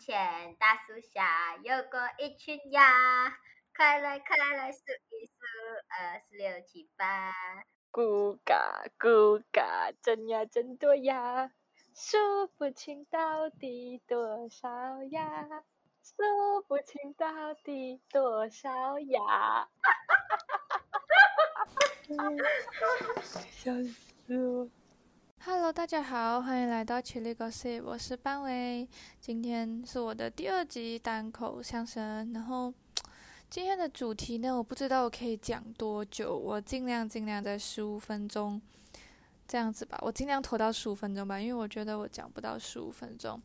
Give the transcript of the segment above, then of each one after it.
前大树下有过一群鸭，快来快来数一数，二四六七八。咕嘎咕嘎，真呀真多呀，数不清到底多少呀，数不清到底多少呀。哈哈哈哈哈哈！笑死我。Hello，大家好，欢迎来到 Chili Gossip，我是班威。今天是我的第二集单口相声，然后今天的主题呢，我不知道我可以讲多久，我尽量尽量在十五分钟这样子吧，我尽量拖到十五分钟吧，因为我觉得我讲不到十五分钟。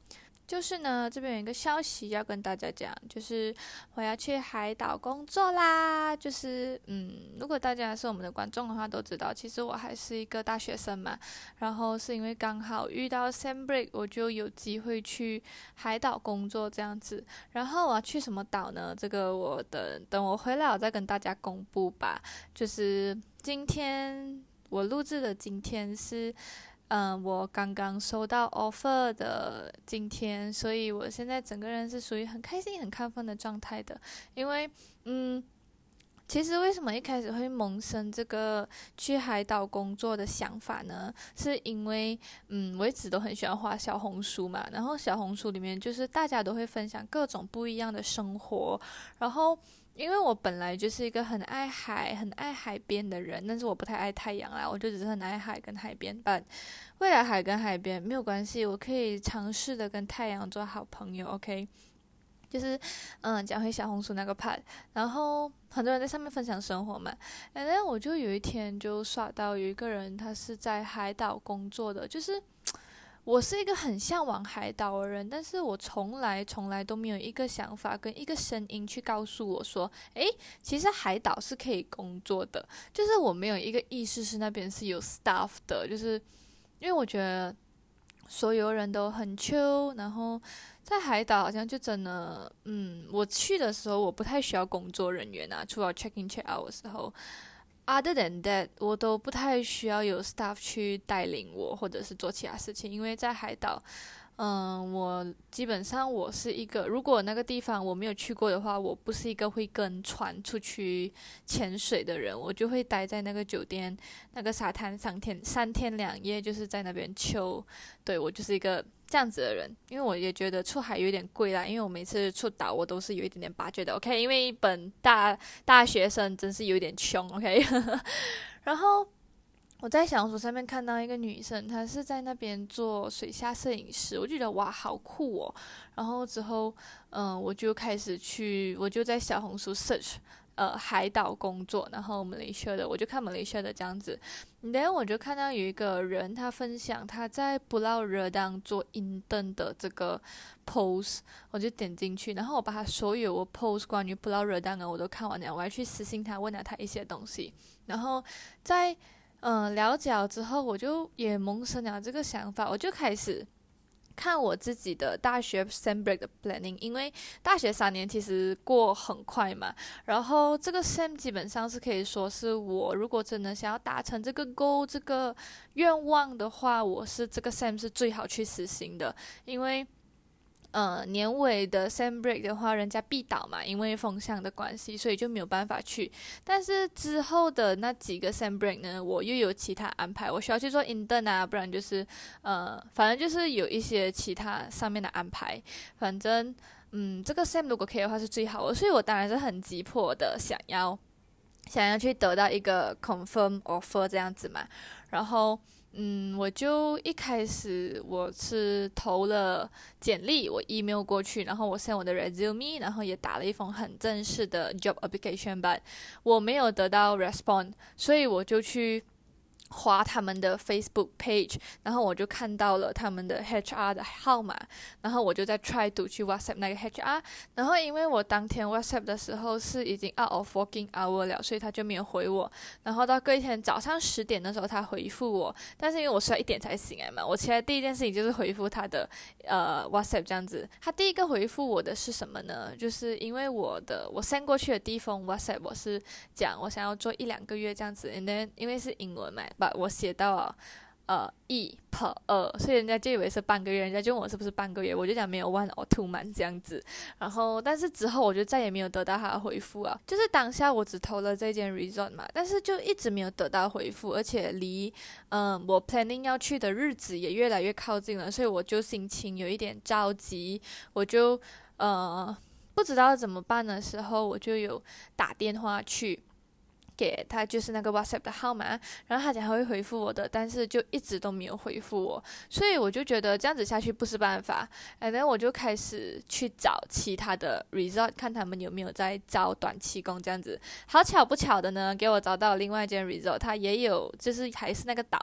就是呢，这边有一个消息要跟大家讲，就是我要去海岛工作啦。就是，嗯，如果大家是我们的观众的话，都知道，其实我还是一个大学生嘛。然后是因为刚好遇到 Sam Break，我就有机会去海岛工作这样子。然后我要去什么岛呢？这个我等等我回来，我再跟大家公布吧。就是今天我录制的今天是。嗯，我刚刚收到 offer 的今天，所以我现在整个人是属于很开心、很亢奋的状态的。因为，嗯，其实为什么一开始会萌生这个去海岛工作的想法呢？是因为，嗯，我一直都很喜欢画小红书嘛，然后小红书里面就是大家都会分享各种不一样的生活，然后。因为我本来就是一个很爱海、很爱海边的人，但是我不太爱太阳啦，我就只是很爱海跟海边。但未来海跟海边没有关系，我可以尝试的跟太阳做好朋友。OK，就是嗯，讲回小红书那个 part，然后很多人在上面分享生活嘛，然后我就有一天就刷到有一个人，他是在海岛工作的，就是。我是一个很向往海岛的人，但是我从来从来都没有一个想法跟一个声音去告诉我说，诶，其实海岛是可以工作的，就是我没有一个意识是那边是有 staff 的，就是因为我觉得所有人都很 chill，然后在海岛好像就真的，嗯，我去的时候我不太需要工作人员啊，除了 check in check out 的时候。Other than that，我都不太需要有 staff 去带领我，或者是做其他事情，因为在海岛，嗯，我基本上我是一个，如果那个地方我没有去过的话，我不是一个会跟船出去潜水的人，我就会待在那个酒店那个沙滩三天三天两夜，就是在那边秋。对我就是一个。这样子的人，因为我也觉得出海有点贵啦，因为我每次出岛我都是有一点点八觉的，OK，因为本大大学生真是有点穷，OK，然后我在小红书上面看到一个女生，她是在那边做水下摄影师，我觉得哇好酷哦，然后之后嗯我就开始去，我就在小红书 search。呃，海岛工作，然后马来西亚的，我就看马来西亚的这样子，然后我就看到有一个人，他分享他在布劳热当做 intern 的这个 post，我就点进去，然后我把他所有我 post 关于布劳热当的我都看完了，我还去私信他，问了他一些东西，然后在嗯了解了之后，我就也萌生了这个想法，我就开始。看我自己的大学 sember 的 planning，因为大学三年其实过很快嘛，然后这个 sem 基本上是可以说是我如果真的想要达成这个 goal 这个愿望的话，我是这个 sem 是最好去实行的，因为。呃，年尾的 Sam Break 的话，人家必倒嘛，因为风向的关系，所以就没有办法去。但是之后的那几个 Sam Break 呢，我又有其他安排，我需要去做 Intern 啊，不然就是呃，反正就是有一些其他上面的安排。反正，嗯，这个 Sam 如果可以的话是最好的，所以我当然是很急迫的想要想要去得到一个 Confirm Offer 这样子嘛，然后。嗯，我就一开始我是投了简历，我 email 过去，然后我 send 我的 resume，然后也打了一封很正式的 job application，but 我没有得到 respond，所以我就去。划他们的 Facebook page，然后我就看到了他们的 HR 的号码，然后我就在 try to 去 WhatsApp 那个 HR，然后因为我当天 WhatsApp 的时候是已经 out of working hour 了，所以他就没有回我。然后到隔一天早上十点的时候，他回复我，但是因为我睡一点才醒来嘛，我起来第一件事情就是回复他的呃 WhatsApp 这样子。他第一个回复我的是什么呢？就是因为我的我 send 过去的第一封 WhatsApp 我是讲我想要做一两个月这样子，and then 因为是英文嘛。把我写到呃一破二，所以人家就以为是半个月，人家就问我是不是半个月，我就讲没有 one or two month 这样子。然后，但是之后我就再也没有得到他的回复啊。就是当下我只投了这件 resort 嘛，但是就一直没有得到回复，而且离嗯我 planning 要去的日子也越来越靠近了，所以我就心情有一点着急，我就呃不知道怎么办的时候，我就有打电话去。给他就是那个 WhatsApp 的号码，然后他讲他会回复我的，但是就一直都没有回复我，所以我就觉得这样子下去不是办法，然后我就开始去找其他的 resort，看他们有没有在招短期工这样子。好巧不巧的呢，给我找到另外一间 resort，他也有就是还是那个岛，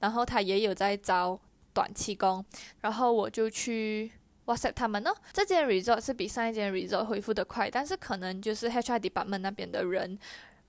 然后他也有在招短期工，然后我就去 WhatsApp 他们呢。这间 resort 是比上一间 resort 回复的快，但是可能就是 HR department 那边的人。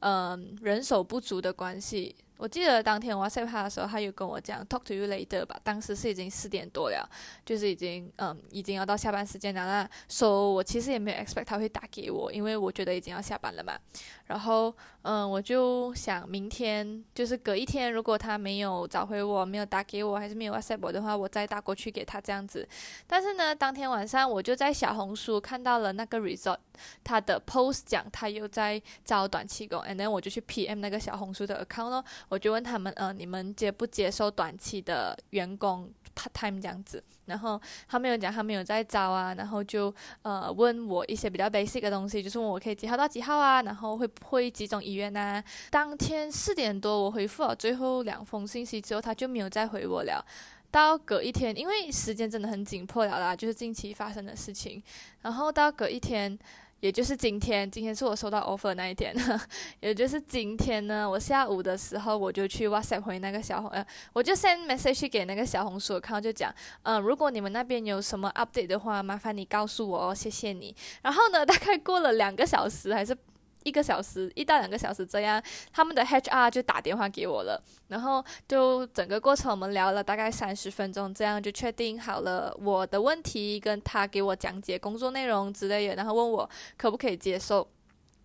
嗯，人手不足的关系。我记得当天我 WhatsApp 他的时候，他有跟我讲 “talk to you later” 吧。当时是已经四点多了，就是已经嗯，已经要到下班时间了。那说我其实也没有 expect 他会打给我，因为我觉得已经要下班了嘛。然后嗯，我就想明天就是隔一天，如果他没有找回我，没有打给我，还是没有 WhatsApp 我的话，我再打过去给他这样子。但是呢，当天晚上我就在小红书看到了那个 resort 他的 post 讲他又在招短期工，and then 我就去 PM 那个小红书的 account 咯。我就问他们，呃，你们接不接受短期的员工 part time 这样子？然后他们有讲他们有在招啊，然后就呃问我一些比较 basic 的东西，就是问我可以几号到几号啊，然后会不会几种医院呐？当天四点多我回复了最后两封信息之后，他就没有再回我了。到隔一天，因为时间真的很紧迫了啦，就是近期发生的事情。然后到隔一天。也就是今天，今天是我收到 offer 那一天，也就是今天呢，我下午的时候我就去 WhatsApp 回那个小红，呃，我就 send message 给那个小红书，然后就讲，嗯，如果你们那边有什么 update 的话，麻烦你告诉我哦，谢谢你。然后呢，大概过了两个小时还是。一个小时，一到两个小时这样，他们的 HR 就打电话给我了，然后就整个过程我们聊了大概三十分钟，这样就确定好了我的问题，跟他给我讲解工作内容之类的，然后问我可不可以接受，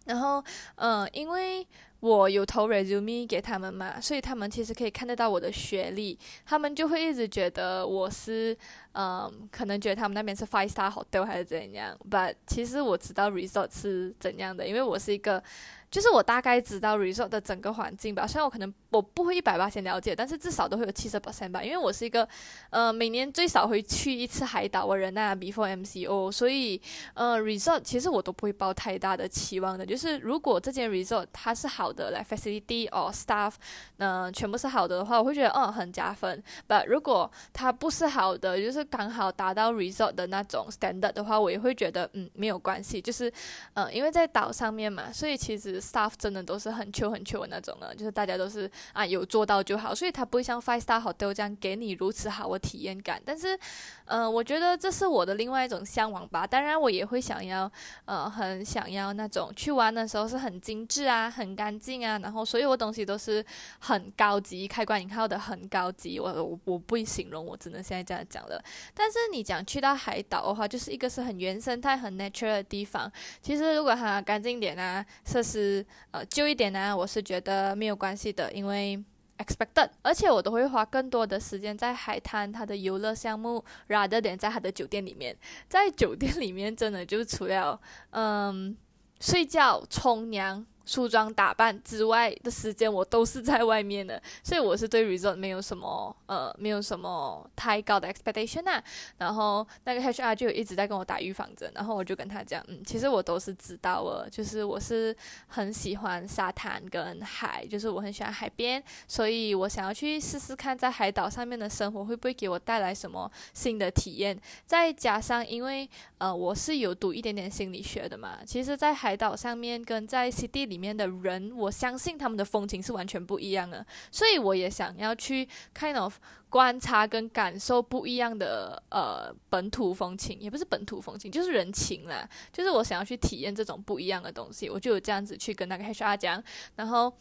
然后嗯，因为。我有投 resume 给他们嘛，所以他们其实可以看得到我的学历，他们就会一直觉得我是，嗯，可能觉得他们那边是 five star hotel 还是怎样，but 其实我知道 resort 是怎样的，因为我是一个。就是我大概知道 resort 的整个环境吧，虽然我可能我不会一百八先了解，但是至少都会有七十 percent 吧，因为我是一个，呃，每年最少会去一次海岛的人呐，before MCO，所以，呃，resort 其实我都不会抱太大的期望的，就是如果这间 resort 它是好的，like facility or staff，嗯，全部是好的的话，我会觉得嗯很加分。But 如果它不是好的，就是刚好达到 resort 的那种 standard 的话，我也会觉得嗯没有关系，就是，嗯，因为在岛上面嘛，所以其实。staff 真的都是很求很求的那种了，就是大家都是啊有做到就好，所以它不会像 five star hotel 这样给你如此好的体验感。但是，嗯，我觉得这是我的另外一种向往吧。当然，我也会想要，呃，很想要那种去玩的时候是很精致啊，很干净啊，然后所有东西都是很高级，开关引号的很高级。我我我不会形容，我只能现在这样讲了。但是你讲去到海岛的话，就是一个是很原生态、很 natural 的地方。其实如果它干净点啊，设施。呃，旧一点啊，我是觉得没有关系的，因为为 expected，而且我都会花更多的时间在海滩他的游乐项目，rather 点在他的酒店里面。在酒店里面，真的就除了嗯睡觉、冲凉。梳妆打扮之外的时间，我都是在外面的，所以我是对 resort 没有什么呃，没有什么太高的 expectation 啊。然后那个 HR 就一直在跟我打预防针，然后我就跟他讲，嗯，其实我都是知道了，就是我是很喜欢沙滩跟海，就是我很喜欢海边，所以我想要去试试看在海岛上面的生活会不会给我带来什么新的体验。再加上因为呃我是有读一点点心理学的嘛，其实，在海岛上面跟在 city 里。里面的人，我相信他们的风情是完全不一样的，所以我也想要去 kind of 观察跟感受不一样的呃本土风情，也不是本土风情，就是人情啦，就是我想要去体验这种不一样的东西，我就有这样子去跟那个 HR 讲，然后。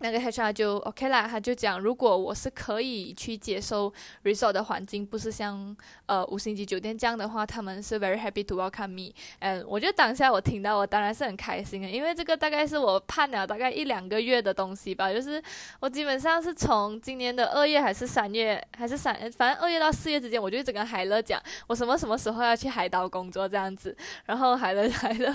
那个 HR 就 OK 啦，他就讲，如果我是可以去接受 resort 的环境，不是像呃五星级酒店这样的话，他们是 very happy to welcome me。嗯，我觉得当下我听到，我当然是很开心的，因为这个大概是我盼了大概一两个月的东西吧。就是我基本上是从今年的二月还是三月，还是三，反正二月到四月之间，我就一直跟海乐讲，我什么什么时候要去海岛工作这样子。然后海乐 海乐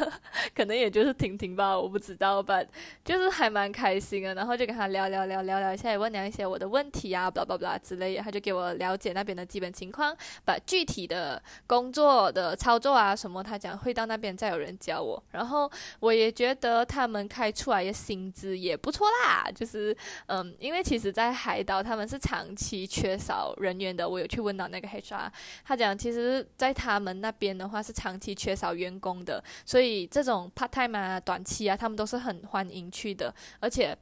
可能也就是听听吧，我不知道吧，就是还蛮开心的。然后。就跟他聊聊聊聊聊一下，也问了一些我的问题啊，巴拉巴拉之类的，他就给我了解那边的基本情况，把具体的工作的操作啊什么，他讲会到那边再有人教我。然后我也觉得他们开出来的薪资也不错啦，就是嗯，因为其实，在海岛他们是长期缺少人员的。我有去问到那个 HR，他讲其实，在他们那边的话是长期缺少员工的，所以这种 part time 啊、短期啊，他们都是很欢迎去的，而且。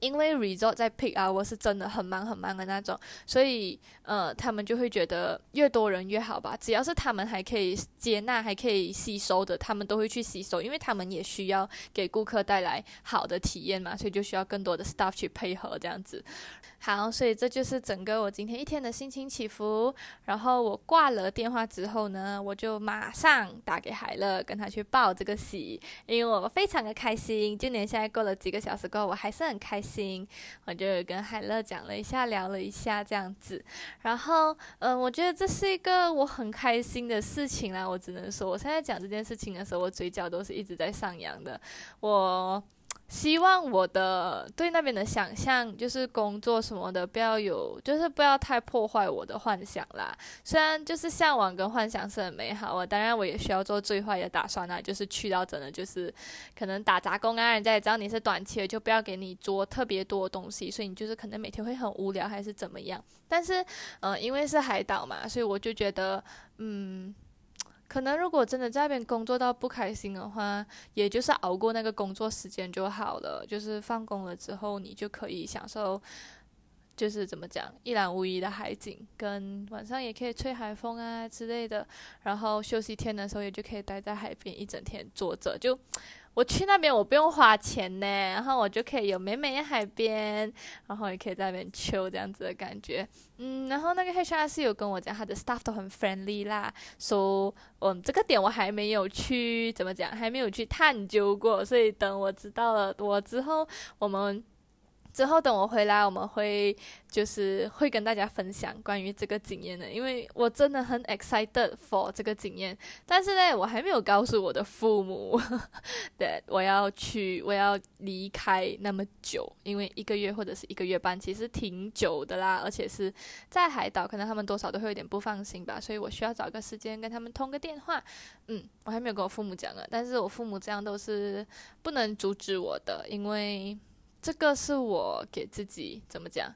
因为 resort 在 pick 啊，我是真的很忙很忙的那种，所以呃，他们就会觉得越多人越好吧。只要是他们还可以接纳、还可以吸收的，他们都会去吸收，因为他们也需要给顾客带来好的体验嘛，所以就需要更多的 staff 去配合这样子。好，所以这就是整个我今天一天的心情起伏。然后我挂了电话之后呢，我就马上打给海乐，跟他去报这个喜，因为我非常的开心。就连现在过了几个小时过后，我还是很开心。我就跟海乐讲了一下，聊了一下这样子。然后，嗯，我觉得这是一个我很开心的事情啦。我只能说，我现在讲这件事情的时候，我嘴角都是一直在上扬的。我。希望我的对那边的想象，就是工作什么的，不要有，就是不要太破坏我的幻想啦。虽然就是向往跟幻想是很美好啊，当然我也需要做最坏的打算啊，就是去到真的就是可能打杂工啊，人家也知道你是短期的，就不要给你做特别多东西，所以你就是可能每天会很无聊还是怎么样。但是，嗯，因为是海岛嘛，所以我就觉得，嗯。可能如果真的在那边工作到不开心的话，也就是熬过那个工作时间就好了。就是放工了之后，你就可以享受，就是怎么讲一览无遗的海景，跟晚上也可以吹海风啊之类的。然后休息天的时候，也就可以待在海边一整天坐着就。我去那边，我不用花钱呢，然后我就可以有美美的海边，然后也可以在那边秋这样子的感觉。嗯，然后那个 HR 是有跟我讲，他的 staff 都很 friendly 啦，说，嗯，这个点我还没有去怎么讲，还没有去探究过，所以等我知道了我之后，我们。之后等我回来，我们会就是会跟大家分享关于这个经验的，因为我真的很 excited for 这个经验。但是呢，我还没有告诉我的父母，对，我要去，我要离开那么久，因为一个月或者是一个月半，其实挺久的啦，而且是在海岛，可能他们多少都会有点不放心吧，所以我需要找个时间跟他们通个电话。嗯，我还没有跟我父母讲啊，但是我父母这样都是不能阻止我的，因为。这个是我给自己怎么讲？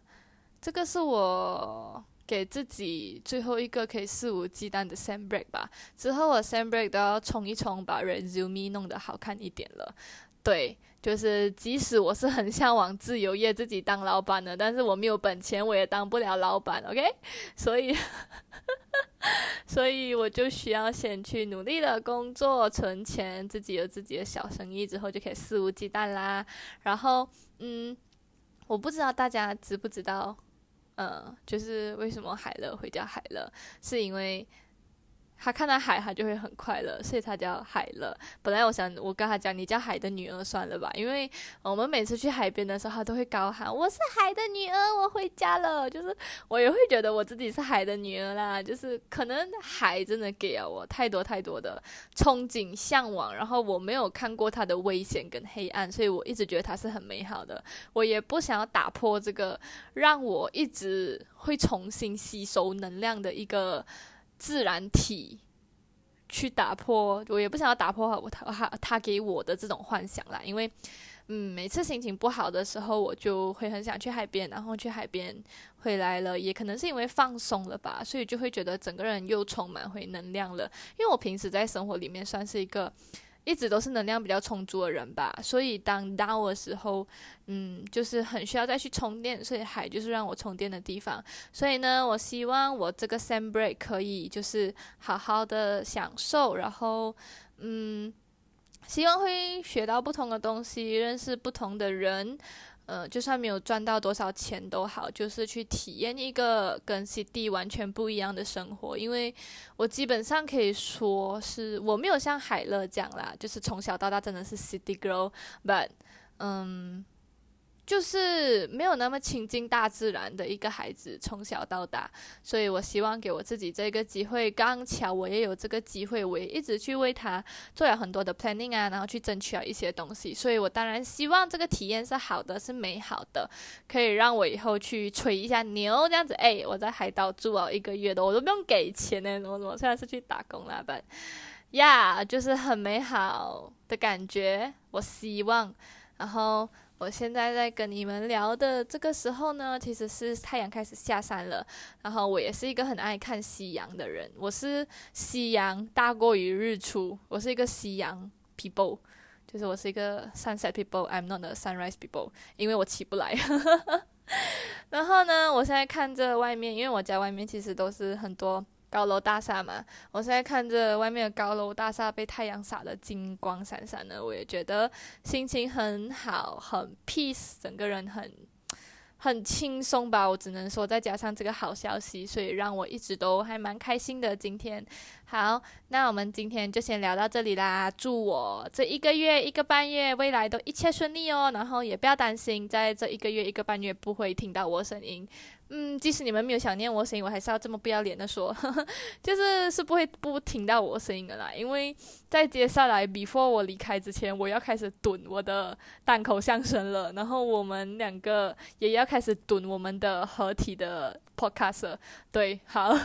这个是我给自己最后一个可以肆无忌惮的 sand break 吧。之后我 sand break 都要冲一冲，把 resume 弄得好看一点了。对，就是即使我是很向往自由业，自己当老板的，但是我没有本钱，我也当不了老板。OK，所以，所以我就需要先去努力的工作，存钱，自己有自己的小生意，之后就可以肆无忌惮啦。然后。嗯，我不知道大家知不知道，呃，就是为什么海乐会叫海乐，是因为。他看到海，他就会很快乐，所以他叫海乐。本来我想，我跟他讲，你叫海的女儿算了吧，因为我们每次去海边的时候，他都会高喊：“我是海的女儿，我回家了。”就是我也会觉得我自己是海的女儿啦。就是可能海真的给了我太多太多的憧憬、向往，然后我没有看过它的危险跟黑暗，所以我一直觉得它是很美好的。我也不想要打破这个让我一直会重新吸收能量的一个。自然体去打破，我也不想要打破我他他他给我的这种幻想啦，因为嗯，每次心情不好的时候，我就会很想去海边，然后去海边回来了，也可能是因为放松了吧，所以就会觉得整个人又充满回能量了。因为我平时在生活里面算是一个。一直都是能量比较充足的人吧，所以当 down 的时候，嗯，就是很需要再去充电，所以海就是让我充电的地方。所以呢，我希望我这个 sand break 可以就是好好的享受，然后，嗯，希望会学到不同的东西，认识不同的人。呃，就算没有赚到多少钱都好，就是去体验一个跟 CD 完全不一样的生活。因为我基本上可以说是我没有像海乐这样啦，就是从小到大真的是 City Girl，but 嗯。就是没有那么亲近大自然的一个孩子，从小到大，所以我希望给我自己这个机会。刚巧我也有这个机会，我也一直去为他做了很多的 planning 啊，然后去争取了一些东西。所以我当然希望这个体验是好的，是美好的，可以让我以后去吹一下牛这样子。哎，我在海岛住了一个月的，我都不用给钱呢，我我现在是去打工啦，但呀，就是很美好的感觉。我希望，然后。我现在在跟你们聊的这个时候呢，其实是太阳开始下山了。然后我也是一个很爱看夕阳的人，我是夕阳大过于日出，我是一个夕阳 people，就是我是一个 sunset people，I'm not a sunrise people，因为我起不来。然后呢，我现在看着外面，因为我家外面其实都是很多。高楼大厦嘛，我现在看着外面的高楼大厦被太阳洒得金光闪闪的，我也觉得心情很好，很 peace，整个人很很轻松吧。我只能说，再加上这个好消息，所以让我一直都还蛮开心的。今天好，那我们今天就先聊到这里啦。祝我这一个月一个半月未来都一切顺利哦，然后也不要担心，在这一个月一个半月不会听到我声音。嗯，即使你们没有想念我声音，我还是要这么不要脸的说，就是是不会不听到我声音的啦。因为在接下来，before 我离开之前，我要开始蹲我的单口相声了。然后我们两个也要开始蹲我们的合体的 podcast。对，好，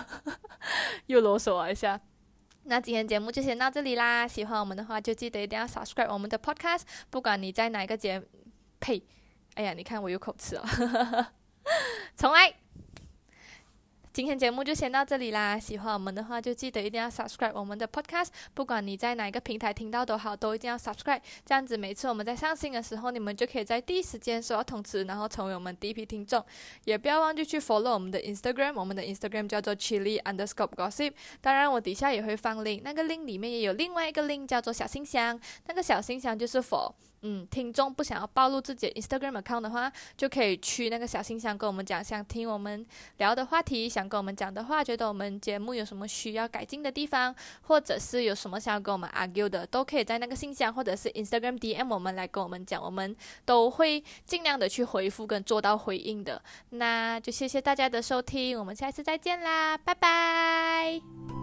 又啰嗦了一下。那今天节目就先到这里啦。喜欢我们的话，就记得一定要 subscribe 我们的 podcast。不管你在哪个节，呸，哎呀，你看我有口吃哦。重来，今天节目就先到这里啦。喜欢我们的话，就记得一定要 subscribe 我们的 podcast。不管你在哪一个平台听到都好，都一定要 subscribe。这样子，每次我们在上新的时候，你们就可以在第一时间收到通知，然后成为我们第一批听众。也不要忘记去 follow 我们的 Instagram，我们的 Instagram 叫做 Chili Underscore Gossip。当然，我底下也会放 link，那个 link 里面也有另外一个 link 叫做小信箱，那个小信箱就是 for。嗯，听众不想要暴露自己 Instagram account 的话，就可以去那个小信箱跟我们讲，想听我们聊的话题，想跟我们讲的话，觉得我们节目有什么需要改进的地方，或者是有什么想要跟我们 argue 的，都可以在那个信箱或者是 Instagram DM 我们来跟我们讲，我们都会尽量的去回复跟做到回应的。那就谢谢大家的收听，我们下次再见啦，拜拜。